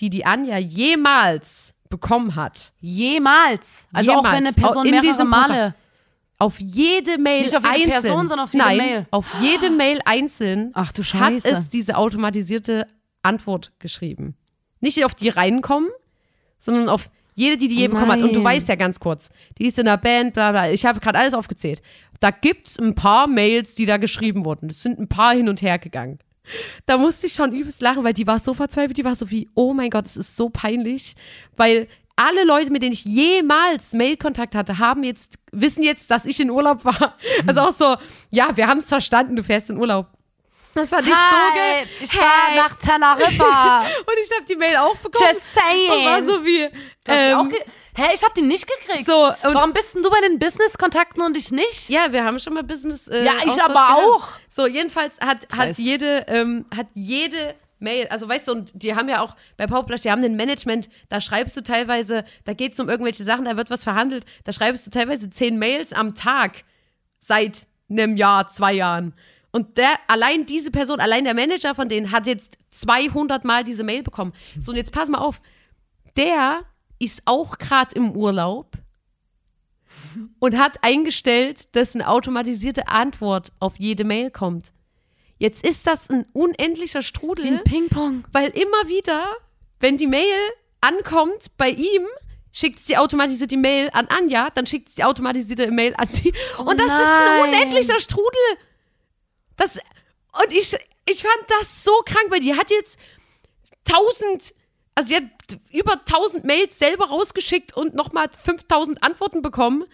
die die Anja jemals bekommen hat, Jemals. Also auch Jemals. wenn eine Person In mehrere diesem Male. Auf jede Mail Nicht auf jede einzeln, Person, sondern auf jede nein, Mail. auf jede Mail einzeln Ach du hat es diese automatisierte Antwort geschrieben. Nicht auf die reinkommen, sondern auf jede, die die je Oh bekommen hat. Und du weißt ja ganz kurz, die ist in der Band, bla bla. Ich habe gerade alles aufgezählt. Da gibt's ein paar Mails, die da geschrieben wurden. Es sind ein paar hin und her gegangen. Da musste ich schon übelst lachen, weil die war so verzweifelt, die war so wie, oh mein Gott, es ist so peinlich, weil alle Leute, mit denen ich jemals Mailkontakt hatte, haben jetzt, wissen jetzt, dass ich in Urlaub war. Also auch so, ja, wir haben es verstanden, du fährst in Urlaub. Das fand ich so geil. ich war nach Teneriffa. Und ich habe die Mail auch bekommen. Just saying. Und war so wie, ähm, Hä, ich hab die nicht gekriegt. So, Warum bist denn du bei den Business-Kontakten und ich nicht? Ja, wir haben schon mal Business. Äh, Ja, ich Austausch aber gehabt. auch. So, jedenfalls hat, hat jede, ähm, hat jede Mail, also weißt du, und die haben ja auch bei Powerplus, die haben ein Management, da schreibst du teilweise, da geht es um irgendwelche Sachen, da wird was verhandelt, da schreibst du teilweise zehn Mails am Tag seit einem Jahr, zwei Jahren. Und der, allein diese Person, allein der Manager von denen hat jetzt 200 Mal diese Mail bekommen. So, und jetzt pass mal auf. Der ist auch gerade im Urlaub und hat eingestellt, dass eine automatisierte Antwort auf jede Mail kommt. Jetzt ist das ein unendlicher Strudel, Ein Ping-Pong. weil immer wieder, wenn die Mail ankommt bei ihm, schickt es die automatisierte Mail an Anja, dann schickt es die automatisierte Mail an die. Und das ist ein nein. unendlicher Strudel. Das, und ich, ich fand das so krank, weil die hat jetzt tausend, also die hat über tausend Mails selber rausgeschickt und nochmal 5000 Antworten bekommen.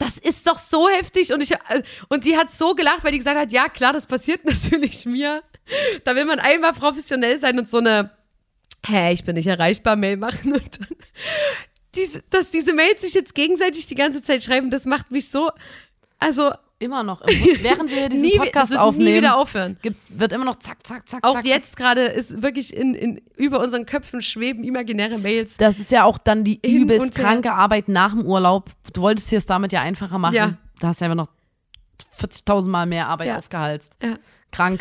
Das ist doch so heftig und ich äh, und die hat so gelacht, weil die gesagt hat, ja klar, das passiert natürlich mir. Da will man einmal professionell sein und so eine hä, ich bin nicht erreichbar Mail machen und dann diese, dass diese Mails sich jetzt gegenseitig die ganze Zeit schreiben, das macht mich so also Immer noch. Im, während wir diesen nie, Podcast aufnehmen, nie wieder aufhören. gibt, wird immer noch zack, zack, zack, Auch zack. jetzt gerade ist wirklich in, in über unseren Köpfen schweben imaginäre Mails. Das ist ja auch dann die übelst kranke Arbeit nach dem Urlaub. Du wolltest dir es damit ja einfacher machen. Ja. Da hast du einfach noch 40.000 Mal mehr Arbeit Ja. aufgehalst. Ja. Krank.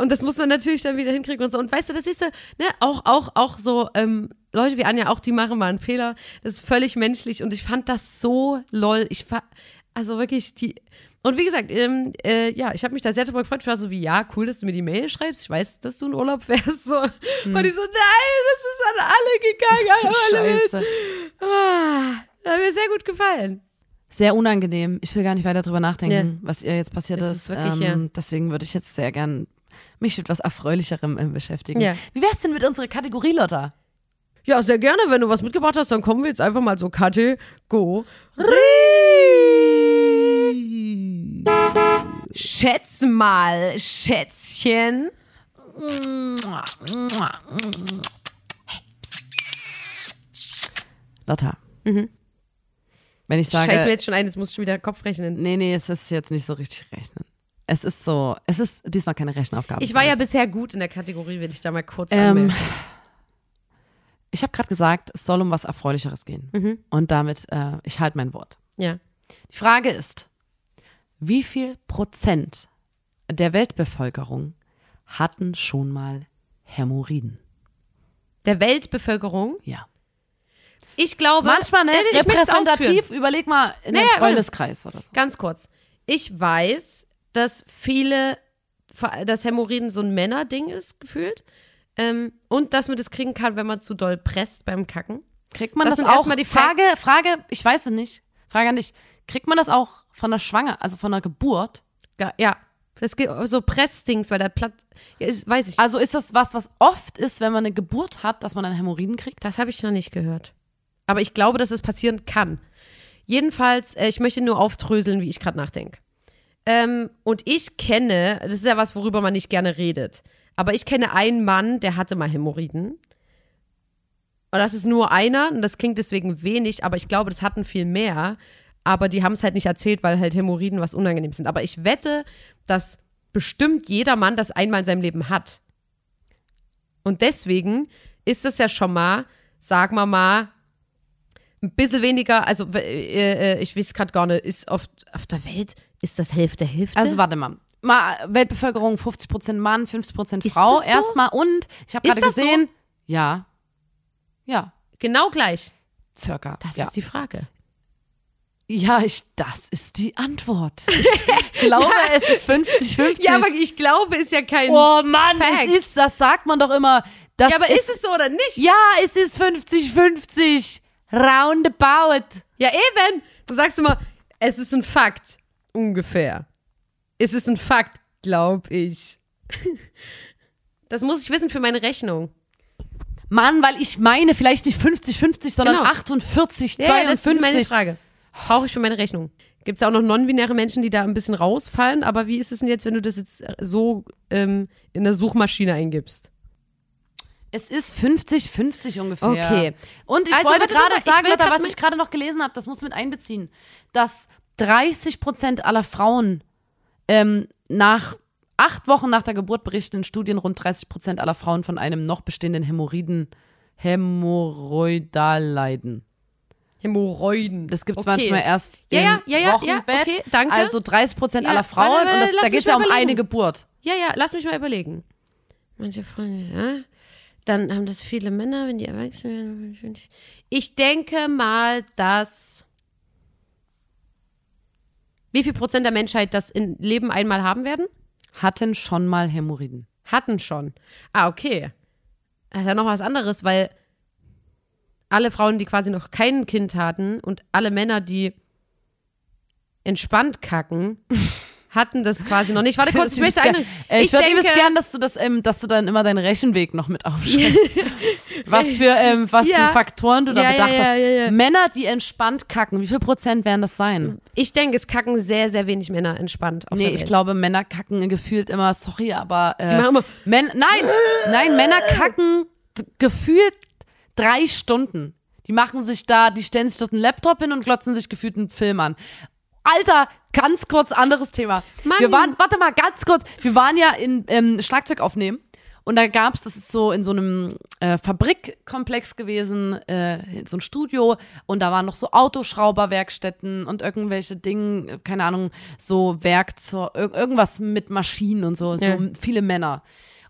Und das muss man natürlich dann wieder hinkriegen und so. Und weißt du, das ist so, ne, auch, auch, auch so, ähm, Leute wie Anja, auch die machen mal einen Fehler. Das ist völlig menschlich und ich fand das so lol. Ich also wirklich, die. Und wie gesagt, ähm, äh, ja, ich habe mich da sehr darüber gefreut. Ich war so wie, ja, cool, dass du mir die Mail schreibst. Ich weiß, dass du in Urlaub wärst. So. Hm. Und ich so, nein, das ist an alle gegangen. An alle Scheiße. Ah, das hat mir sehr gut gefallen. Sehr unangenehm. Ich will gar nicht weiter drüber nachdenken, was ihr jetzt passiert Es ist. ist wirklich, ähm, ja. Deswegen würde ich jetzt sehr gern mich mit was Erfreulicherem ähm, beschäftigen. Ja. Wie wär's denn mit unserer Kategorie, Lotta? Ja, sehr gerne. Wenn du was mitgebracht hast, dann kommen wir jetzt einfach mal so Kategorie. Schätz mal, Schätzchen. Lotta. Wenn ich sage. Scheiß mir jetzt schon ein, jetzt muss ich schon wieder Kopf rechnen. Nee, nee, es ist jetzt nicht so richtig rechnen. Es ist so, es ist diesmal keine Rechenaufgabe. Ich war ja bisher gut in der Kategorie, will ich da mal kurz Ähm, anmelden. Ich habe gerade gesagt, es soll um was Erfreulicheres gehen. Mhm. Und damit, äh, ich halte mein Wort. Ja. Die Frage ist, wie viel Prozent der Weltbevölkerung hatten schon mal Hämorrhoiden? Der Weltbevölkerung. Ja. Ich glaube. Manchmal ne, Äh, ich repräsentativ, überleg mal in Naja, einem Freundeskreis oder so. Ganz kurz. Ich weiß, dass viele, dass Hämorrhoiden so ein Männerding ist, gefühlt. Ähm, und dass man das kriegen kann, wenn man zu doll presst beim Kacken. Kriegt man Das das, sind auch? erstmal die Frage, Facts. Frage, ich weiß es nicht. Frage an dich. Kriegt man das auch von der Schwanger, also von der Geburt? Ja, ja. Das gibt so Pressdings, weil der Platt. Ja, ist, weiß ich. Also ist das was, was oft ist, wenn man eine Geburt hat, dass man dann Hämorrhoiden kriegt? Das habe ich noch nicht gehört. Aber ich glaube, dass es passieren kann. Jedenfalls, äh, ich möchte nur aufdröseln, wie ich gerade nachdenke. Ähm, und ich kenne, das ist ja was, worüber man nicht gerne redet, aber ich kenne einen Mann, der hatte mal Hämorrhoiden. Und das ist nur einer und das klingt deswegen wenig, aber ich glaube, das hatten viel mehr. Aber die haben es halt nicht erzählt, weil halt Hämorrhoiden was unangenehm sind. Aber ich wette, dass bestimmt jeder Mann das einmal in seinem Leben hat. Und deswegen ist es ja schon mal, sagen wir mal, ein bisschen weniger, also äh, äh, ich weiß gerade gar nicht, ist auf, auf der Welt, ist das Hälfte Hälfte? Also warte mal. Mal Weltbevölkerung 50% Mann, 50% Ist Frau so? erstmal und ich habe gerade das so? gesehen, ja. Ja, genau gleich. circa. Das ja. ist die Frage. Ja, ich, das ist die Antwort. Ich glaube, es ist 50-50. Ja, aber ich glaube, ist ja kein. oh Mann, Fact. es ist, das sagt man doch immer. Ja, aber ist, es so oder nicht? Ja, es ist 50-50. Roundabout. Ja, eben. Du sagst immer, es ist ein Fakt. Ungefähr. Es ist ein Fakt, glaub ich. Das muss ich wissen für meine Rechnung. Mann, weil ich meine vielleicht nicht 50-50, sondern Genau. 48, Ja, 52. ja, das ist meine Frage. Brauche ich für meine Rechnung. Gibt es ja auch noch non-binäre Menschen, die da ein bisschen rausfallen, aber wie ist es denn jetzt, wenn du das jetzt so ähm, in der Suchmaschine eingibst? Es ist 50-50 ungefähr. Okay. Und ich Also, wollte gerade ich sagen, Lotta, grad was ich gerade noch gelesen habe, das muss mit einbeziehen, dass 30 Prozent aller Frauen ähm, nach acht Wochen nach der Geburt berichten in Studien rund 30 Prozent aller Frauen von einem noch bestehenden Hämorrhoiden, Hämorrhoidalleiden. Hämorrhoiden. Das gibt's Okay. manchmal erst Ja, im ja, ja, ja, ja, Wochenbett. okay, danke. Also 30 Prozent Ja, aller warte, Frauen warte, und das, da geht's ja um eine. Geburt. Ja, ja, lass mich mal überlegen. Manche Freunde, ja. Dann haben das viele Männer, wenn die erwachsen werden. Ich denke mal, dass. Wie viel Prozent der Menschheit das im Leben einmal haben werden? Hatten schon mal Hämorrhoiden. Hatten schon. Ah, okay. Das ist ja noch was anderes, weil alle Frauen, die quasi noch kein Kind hatten und alle Männer, die entspannt kacken, hatten das quasi noch nicht. Warte kurz, ich möchte eine. Äh, ich ich würde denke, gern, dass du das, ähm, dass du dann immer deinen Rechenweg noch mit aufschreibst. was für, ähm, was Ja. für Faktoren du da Ja, ja, bedacht ja, hast. ja, ja. Männer, die entspannt kacken, wie viel Prozent werden das sein? ich denke, es kacken sehr, sehr wenig Männer entspannt auf nee, ich glaube, Männer kacken gefühlt immer, sorry, aber äh, Die machen immer, Män nein, nein, Männer kacken gefühlt drei Stunden. Die machen sich da, die stellen sich dort einen Laptop hin und glotzen sich gefühlt einen Film an. Alter, ganz kurz anderes Thema. Mann. Wir waren, warte mal, ganz kurz. Wir waren ja in ähm, Schlagzeug aufnehmen Und da gab's, das ist so in so einem äh, Fabrikkomplex gewesen, äh, so ein Studio. Und da waren noch so Autoschrauberwerkstätten und irgendwelche Dinge, keine Ahnung, so Werkzeug, ir irgendwas mit Maschinen und so, so Ja. viele Männer.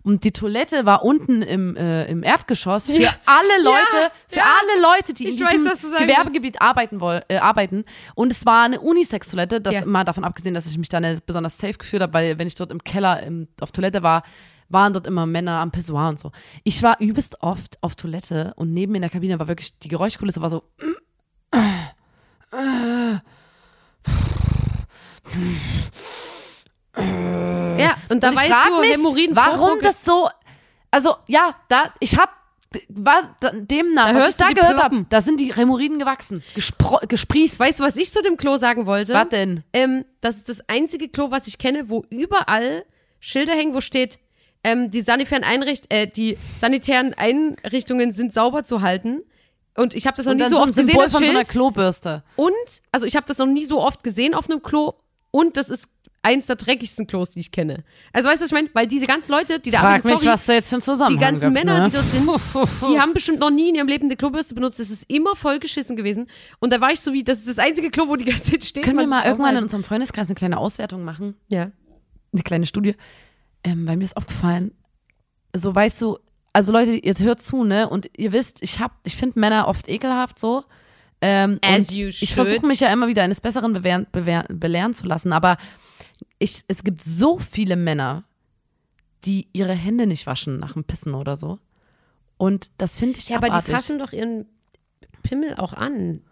Und die Toilette war unten im, äh, im Erdgeschoss für alle Leute, für ja. alle Leute, die in Ich weiß, diesem sagen Gewerbegebiet arbeiten, woll, äh, arbeiten. Und es war eine Unisex-Toilette, das Ja. mal davon abgesehen, dass ich mich da nicht besonders safe gefühlt habe, weil wenn ich dort im Keller im, auf Toilette war, waren dort immer Männer am Pissoir und so. Ich war übelst oft auf Toilette und neben mir in der Kabine war wirklich, die Geräuschkulisse war so, Ja, und da und ich weißt du, mich, Hämorrhoiden warum das so, also ja, da, ich hab, war da- demnach, Da was ich hörst du da gehört habe, da sind die Hämorrhoiden gewachsen, gespro- gesprießt. Weißt du, was ich zu dem Klo sagen wollte? Was denn? Ähm, das ist das einzige Klo, was ich kenne, wo überall Schilder hängen, wo steht, ähm, die sanitären Einricht äh, die sanitären Einrichtungen sind sauber zu halten. Und ich habe das noch Und nie so oft gesehen, das von so einer Schild. Klobürste. Und, also ich habe das noch nie so oft gesehen auf einem Klo. Und das ist eins der dreckigsten Klos, die ich kenne. Also weißt du, was ich meine? Weil diese ganzen Leute, die da Frag arbeiten, mich, sorry, was da jetzt für ein Zusammenhang die ganzen gibt, Männer, ne? die dort sind, die haben bestimmt noch nie in ihrem Leben eine Klobürste benutzt. Das ist immer vollgeschissen gewesen. Und da war ich so wie, das ist das einzige Klo, wo die ganze Zeit steht. Können wir mal irgendwann in unserem Freundeskreis eine kleine Auswertung machen? Ja. Eine kleine Studie. Ähm, weil mir ist aufgefallen, so weißt du, also Leute, ihr hört zu, ne? Und ihr wisst, ich hab, ich finde Männer oft ekelhaft so. Ähm, As you ich should. versuche mich ja immer wieder eines Besseren bewähren, bewähren, belehren zu lassen, aber ich, es gibt so viele Männer, die ihre Hände nicht waschen nach dem Pissen oder so. Und das finde ich Ja, aber die abartig. fassen doch ihren Pimmel auch an.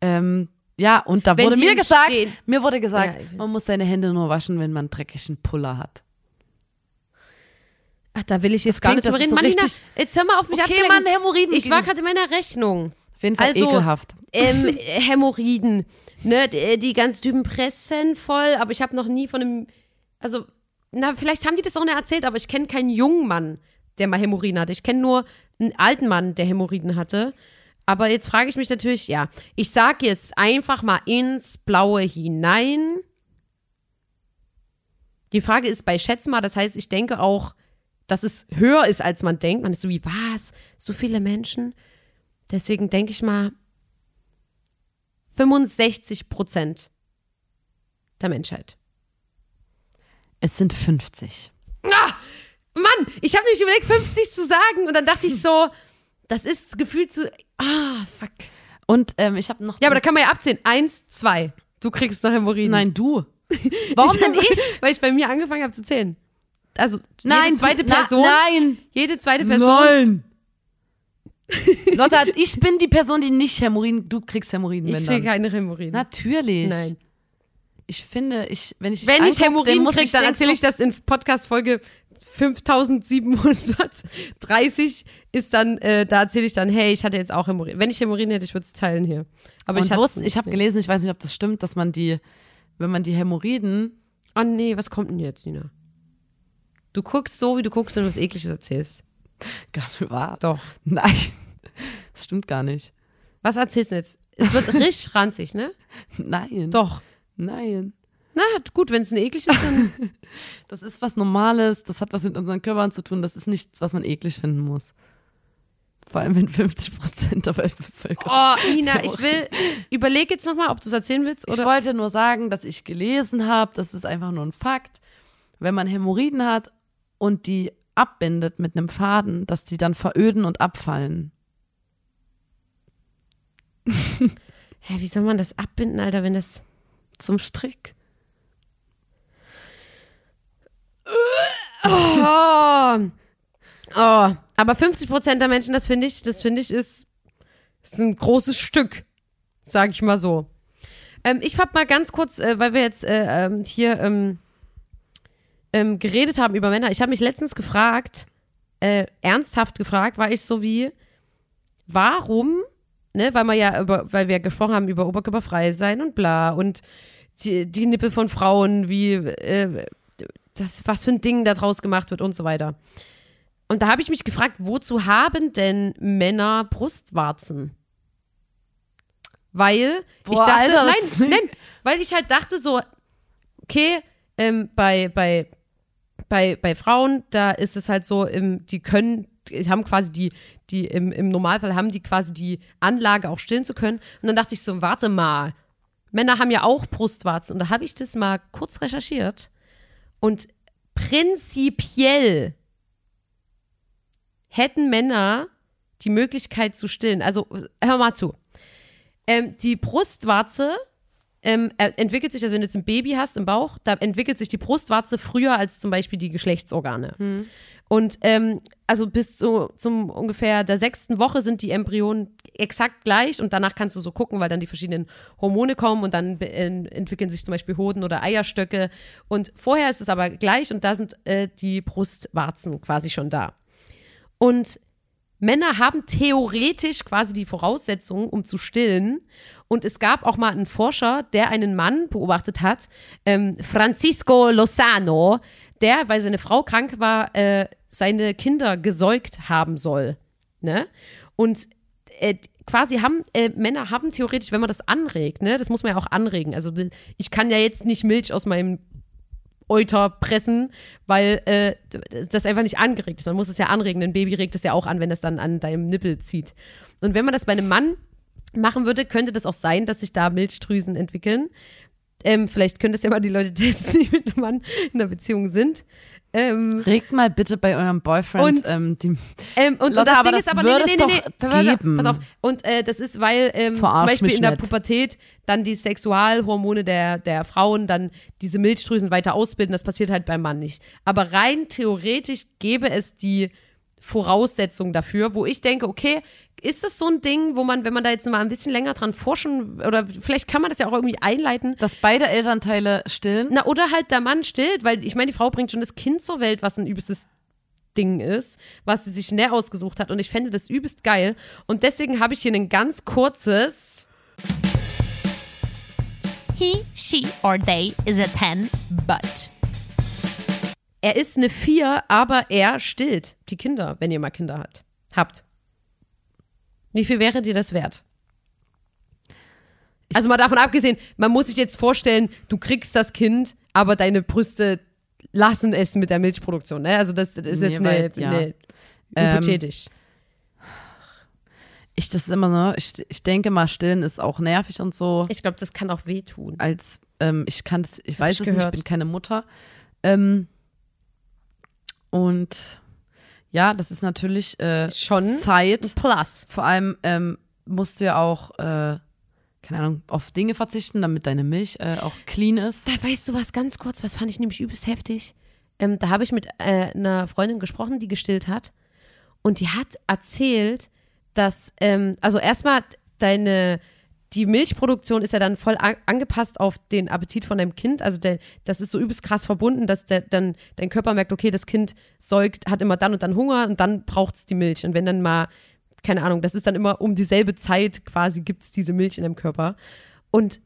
Ähm, ja, und da Wenn wurde mir gesagt, Stehen- mir wurde gesagt, Ja, man muss seine Hände nur waschen, wenn man einen dreckigen Puller hat. Ach, da will ich jetzt gar klingt, nicht drüber das reden. so richtig- jetzt hör mal auf mich Okay, abzulenken. Mann, Hämorrhoiden. Ich war gerade in meiner Rechnung. auf jeden Fall also- ekelhaft. Ähm, Hämorrhoiden, ne, die, die ganz Typen pressen voll, aber ich habe noch nie von einem, also, na, vielleicht haben die das auch nicht erzählt, aber ich kenne keinen jungen Mann, der mal Hämorrhoiden hatte. Ich kenne nur einen alten Mann, der Hämorrhoiden hatte. Aber jetzt frage ich mich natürlich, ja, ich sag jetzt einfach mal ins Blaue hinein. Die Frage ist bei Schätz mal, das heißt, ich denke auch, dass es höher ist, als man denkt. Man ist so wie, was? So viele Menschen? Deswegen denke ich mal, 65 Prozent der Menschheit. Es sind 50. Mann, ich habe nämlich überlegt, 50 zu sagen und dann dachte ich so, das ist gefühlt zu, ah, fuck. Und ähm, ich habe noch. Ja, aber da kann man ja abzählen. Eins, zwei. Du kriegst noch Hämorrhoiden. Nein, du. Warum denn ich? Weil ich bei mir angefangen habe zu zählen. Also, Nein, jede zweite du, na, Person. nein. Jede zweite Person. Nein. Lotta, ich bin die Person, die nicht Hämorrhoiden, du kriegst Hämorrhoiden, Ich kriege keine Hämorrhoiden. Natürlich. Nein. Ich finde, ich, wenn ich Wenn ich Hämorrhoiden kriege, dann erzähle ich das in Podcast-Folge 5730 ist dann, äh, da erzähle ich dann, hey, ich hatte jetzt auch Hämorrhoiden. Wenn ich Hämorrhoiden hätte, ich würde es teilen hier. Aber Und ich wusste, ich habe gelesen, ich weiß nicht, ob das stimmt, dass man die, wenn man die Hämorrhoiden, Oh nee, was kommt denn jetzt, Nina? Du guckst so, wie du guckst und was Ekliges erzählst. gar nicht wahr. Doch. Nein, das stimmt gar nicht. Was erzählst du jetzt? Es wird richtig ranzig, ne? Nein. Doch. Nein. Na gut, wenn es ein eklig ist, dann. Das ist was Normales, das hat was mit unseren Körpern zu tun, das ist nichts, was man eklig finden muss. Vor allem wenn 50 Prozent der Weltbevölkerung. Oh, Nina, ich will. Überleg jetzt nochmal, ob du es erzählen willst Ich oder. wollte nur sagen, dass ich gelesen habe, das ist einfach nur ein Fakt, wenn man Hämorrhoiden hat und die abbindet mit einem Faden, dass die dann veröden und abfallen. Hä, wie soll man das abbinden, Alter, wenn das. Zum Strick. Oh. Oh. Aber 50 Prozent der Menschen, das finde ich, das finde ich, ist, ist ein großes Stück. Sag ich mal so. Ähm, ich hab mal ganz kurz, äh, weil wir jetzt äh, ähm, hier ähm, ähm, geredet haben über Männer. Ich habe mich letztens gefragt, äh, ernsthaft gefragt, war ich so wie, warum, ne, weil wir ja über, weil wir gesprochen haben über oberkörperfrei sein und bla und die, die Nippel von Frauen, wie, äh, das, was für ein Ding da draus gemacht wird und so weiter. Und da habe ich mich gefragt, wozu haben denn Männer Brustwarzen? Weil ich Boah, dachte, Alter, nein, nein, weil ich halt dachte so, okay, ähm, bei, bei bei, bei Frauen, da ist es halt so, im, die können, die haben quasi die, die im, im Normalfall haben die quasi die Anlage auch stillen zu können. Und dann dachte ich so, warte mal, Männer haben ja auch Brustwarzen. Und da habe ich das mal kurz recherchiert. Und prinzipiell hätten Männer die Möglichkeit zu stillen. Also hör mal zu. Ähm, die Brustwarze ähm, entwickelt sich, also wenn du jetzt ein Baby hast im Bauch, da entwickelt sich die Brustwarze früher als zum Beispiel die Geschlechtsorgane. Hm. Und ähm, also bis zu, zum ungefähr der sechsten Woche sind die Embryonen exakt gleich und danach kannst du so gucken, weil dann die verschiedenen Hormone kommen und dann äh, entwickeln sich zum Beispiel Hoden oder Eierstöcke. Und vorher ist es aber gleich und da sind äh, die Brustwarzen quasi schon da. Und Männer haben theoretisch quasi die Voraussetzungen, um zu stillen. Und es gab auch mal einen Forscher, der einen Mann beobachtet hat, ähm, Francisco Lozano, der, weil seine Frau krank war, äh, seine Kinder gesäugt haben soll. Ne? Und äh, quasi haben äh, Männer haben theoretisch, wenn man das anregt, ne, das muss man ja auch anregen. Also ich kann ja jetzt nicht Milch aus meinem Euter pressen, weil äh, das einfach nicht angeregt ist. Man muss es ja anregen. Ein Baby regt es ja auch an, wenn es dann an deinem Nippel zieht. Und wenn man das bei einem Mann machen würde, könnte das auch sein, dass sich da Milchdrüsen entwickeln. Ähm, vielleicht können das ja mal die Leute testen, die mit einem Mann in einer Beziehung sind. Ähm, Regt mal bitte bei eurem Boyfriend und, ähm, die ähm, und, Lotte, und das Ding das ist aber nee, nee, nee, nee, nee, geben. pass auf. Und äh, das ist, weil ähm, zum Beispiel in der nicht. Pubertät dann die Sexualhormone der, der Frauen dann diese Milchdrüsen weiter ausbilden. Das passiert halt beim Mann nicht. Aber rein theoretisch gäbe es die Voraussetzung dafür, wo ich denke, okay, ist das so ein Ding, wo man, wenn man da jetzt mal ein bisschen länger dran forschen oder vielleicht kann man das ja auch irgendwie einleiten. Dass beide Elternteile stillen? Na, oder halt der Mann stillt, weil ich meine, die Frau bringt schon das Kind zur Welt, was ein übelstes Ding ist, was sie sich näher ausgesucht hat und ich fände das übelst geil. Und deswegen habe ich hier ein ganz kurzes. He, she or they is a 10, but. Er ist eine 4, aber er stillt die Kinder, wenn ihr mal Kinder hat, habt. Wie viel wäre dir das wert? Also mal davon abgesehen, man muss sich jetzt vorstellen, du kriegst das Kind, aber deine Brüste lassen es mit der Milchproduktion. Ne? Also das, das ist jetzt eine, weit, ja. eine hypothetisch. Ähm, ich, das ist immer so, ich, ich denke mal, stillen ist auch nervig und so. Ich glaube, das kann auch wehtun. Als, ähm, ich kann es, ich weiß ich es gehört. nicht, ich bin keine Mutter. Ähm, und ja, das ist natürlich äh, schon Zeit. Plus. Vor allem ähm, musst du ja auch, äh, keine Ahnung, auf Dinge verzichten, damit deine Milch äh, auch clean ist. Da weißt du was ganz kurz, was fand ich nämlich übelst heftig. Ähm, da habe ich mit äh, einer Freundin gesprochen, die gestillt hat. Und die hat erzählt, dass, ähm, also erstmal deine die Milchproduktion ist ja dann voll an, angepasst auf den Appetit von deinem Kind. Also der, das ist so übelst krass verbunden, dass der, dann dein Körper merkt, okay, das Kind säugt, hat immer dann und dann Hunger und dann braucht es die Milch. Und wenn dann mal, keine Ahnung, das ist dann immer um dieselbe Zeit quasi gibt es diese Milch in deinem Körper. Und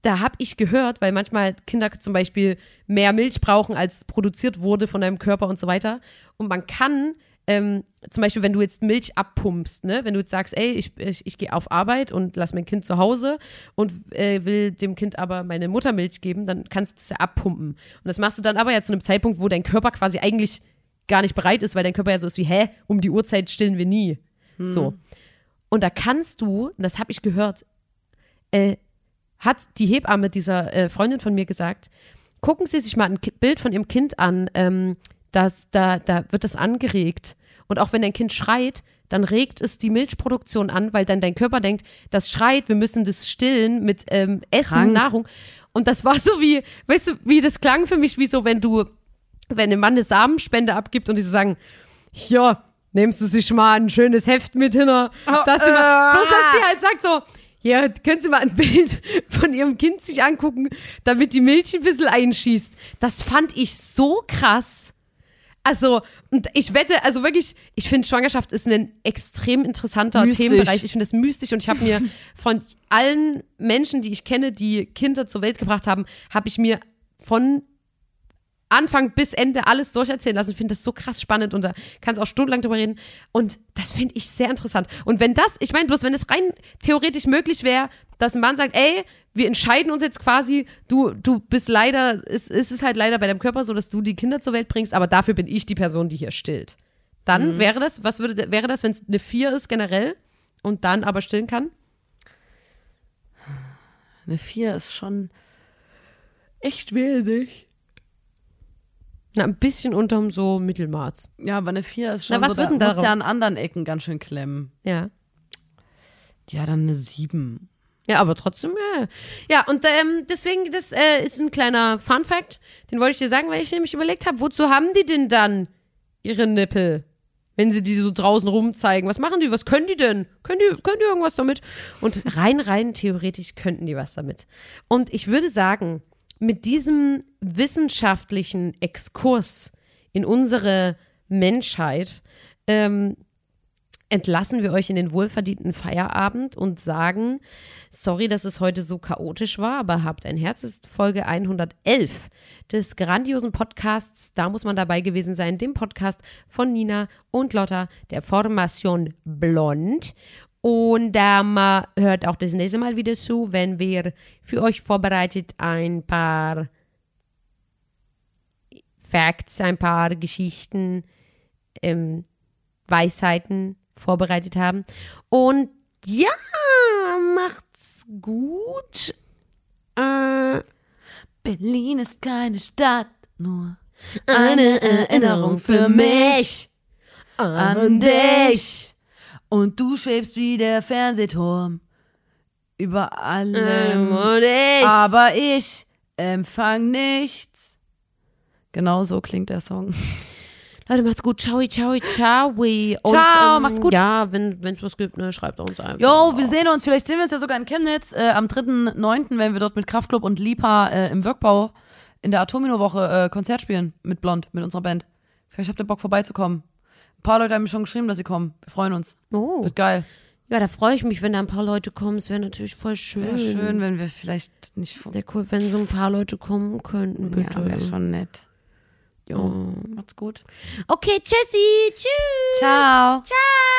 da habe ich gehört, weil manchmal Kinder zum Beispiel mehr Milch brauchen, als produziert wurde von deinem Körper und so weiter. Und man kann ähm, zum Beispiel, wenn du jetzt Milch abpumpst, ne? wenn du jetzt sagst, ey, ich, ich, ich gehe auf Arbeit und lass mein Kind zu Hause und äh, will dem Kind aber meine Muttermilch geben, dann kannst du es ja abpumpen. Und das machst du dann aber ja zu einem Zeitpunkt, wo dein Körper quasi eigentlich gar nicht bereit ist, weil dein Körper ja so ist wie, hä, um die Uhrzeit stillen wir nie. Hm. So. Und da kannst du, das habe ich gehört, äh, hat die Hebamme dieser äh, Freundin von mir gesagt, gucken Sie sich mal ein Bild von Ihrem Kind an, ähm, das, da, da wird das angeregt. Und auch wenn dein Kind schreit, dann regt es die Milchproduktion an, weil dann dein Körper denkt, das schreit, wir müssen das stillen mit ähm, Essen, Krank. Nahrung. Und das war so wie, weißt du, wie das klang für mich, wie so, wenn du, wenn ein Mann eine Samenspende abgibt und die so sagen, ja, nimmst du sich mal ein schönes Heft mit hin, dass sie mal, bloß dass sie halt sagt so, ja, können Sie mal ein Bild von Ihrem Kind sich angucken, damit die Milch ein bisschen einschießt. Das fand ich so krass. Also, und ich wette, also wirklich, ich finde, Schwangerschaft ist ein extrem interessanter mystisch. Themenbereich. Ich finde es mystisch und ich habe mir von allen Menschen, die ich kenne, die Kinder zur Welt gebracht haben, habe ich mir von Anfang bis Ende alles durcherzählen lassen. Ich finde das so krass spannend und da kannst auch stundenlang drüber reden. Und das finde ich sehr interessant. Und wenn das, ich meine bloß, wenn es rein theoretisch möglich wäre, dass ein Mann sagt, ey, wir entscheiden uns jetzt quasi, du, du bist leider, es, es ist halt leider bei deinem Körper so, dass du die Kinder zur Welt bringst, aber dafür bin ich die Person, die hier stillt. Dann wäre das, was würde, wäre das, wenn es eine 4 ist generell und dann aber stillen kann? Eine 4 ist schon echt wenig. Na, ein bisschen unterm so Mittelmaß. Ja, aber eine 4 ist schon Na, was so, wird denn da muss ja an anderen Ecken ganz schön klemmen. Ja. Ja, dann eine 7. Ja, aber trotzdem, ja. Ja, und ähm, deswegen, das äh, ist ein kleiner Fun-Fact. Den wollte ich dir sagen, weil ich nämlich überlegt habe, wozu haben die denn dann ihre Nippel? Wenn sie die so draußen rumzeigen. Was machen die? Was können die denn? Können die, können die irgendwas damit? Und rein, rein theoretisch könnten die was damit. Und ich würde sagen, mit diesem wissenschaftlichen Exkurs in unsere Menschheit ähm, entlassen wir euch in den wohlverdienten Feierabend und sagen, sorry, dass es heute so chaotisch war, aber habt ein Herz, ist Folge 111 des grandiosen Podcasts, da muss man dabei gewesen sein, dem Podcast von Nina und Lotta, der Formation Blond. Und ähm, hört auch das nächste Mal wieder zu, wenn wir für euch vorbereitet ein paar Facts, ein paar Geschichten, ähm, Weisheiten vorbereitet haben. Und ja, macht's gut. Äh, Berlin ist keine Stadt, nur eine Erinnerung für mich an dich. Und du schwebst wie der Fernsehturm über allem. Und ich. Aber ich empfang nichts. Genau so klingt der Song. Leute, macht's gut. Ciao, ciao, ciao. Und, ähm, Ciao, macht's gut. Ja, wenn es was gibt, ne, schreibt uns einfach. Jo, wir sehen uns, vielleicht sehen wir uns ja sogar in Chemnitz äh, am 3.9., wenn wir dort mit Kraftklub und Lipa äh, im Workbau in der Atomino-Woche äh, Konzert spielen mit Blond, mit unserer Band. Vielleicht habt ihr Bock vorbeizukommen. Ein paar Leute haben mir schon geschrieben, dass sie kommen. Wir freuen uns. Oh. Wird geil. Ja, da freue ich mich, wenn da ein paar Leute kommen. Es wäre natürlich voll schön. Wäre schön, wenn wir vielleicht nicht. Sehr cool, wenn so ein paar Leute kommen könnten, bitte. Ja, wäre schon nett. Jo, macht's gut. Okay, tschüssi. Tschüss. Ciao. Ciao.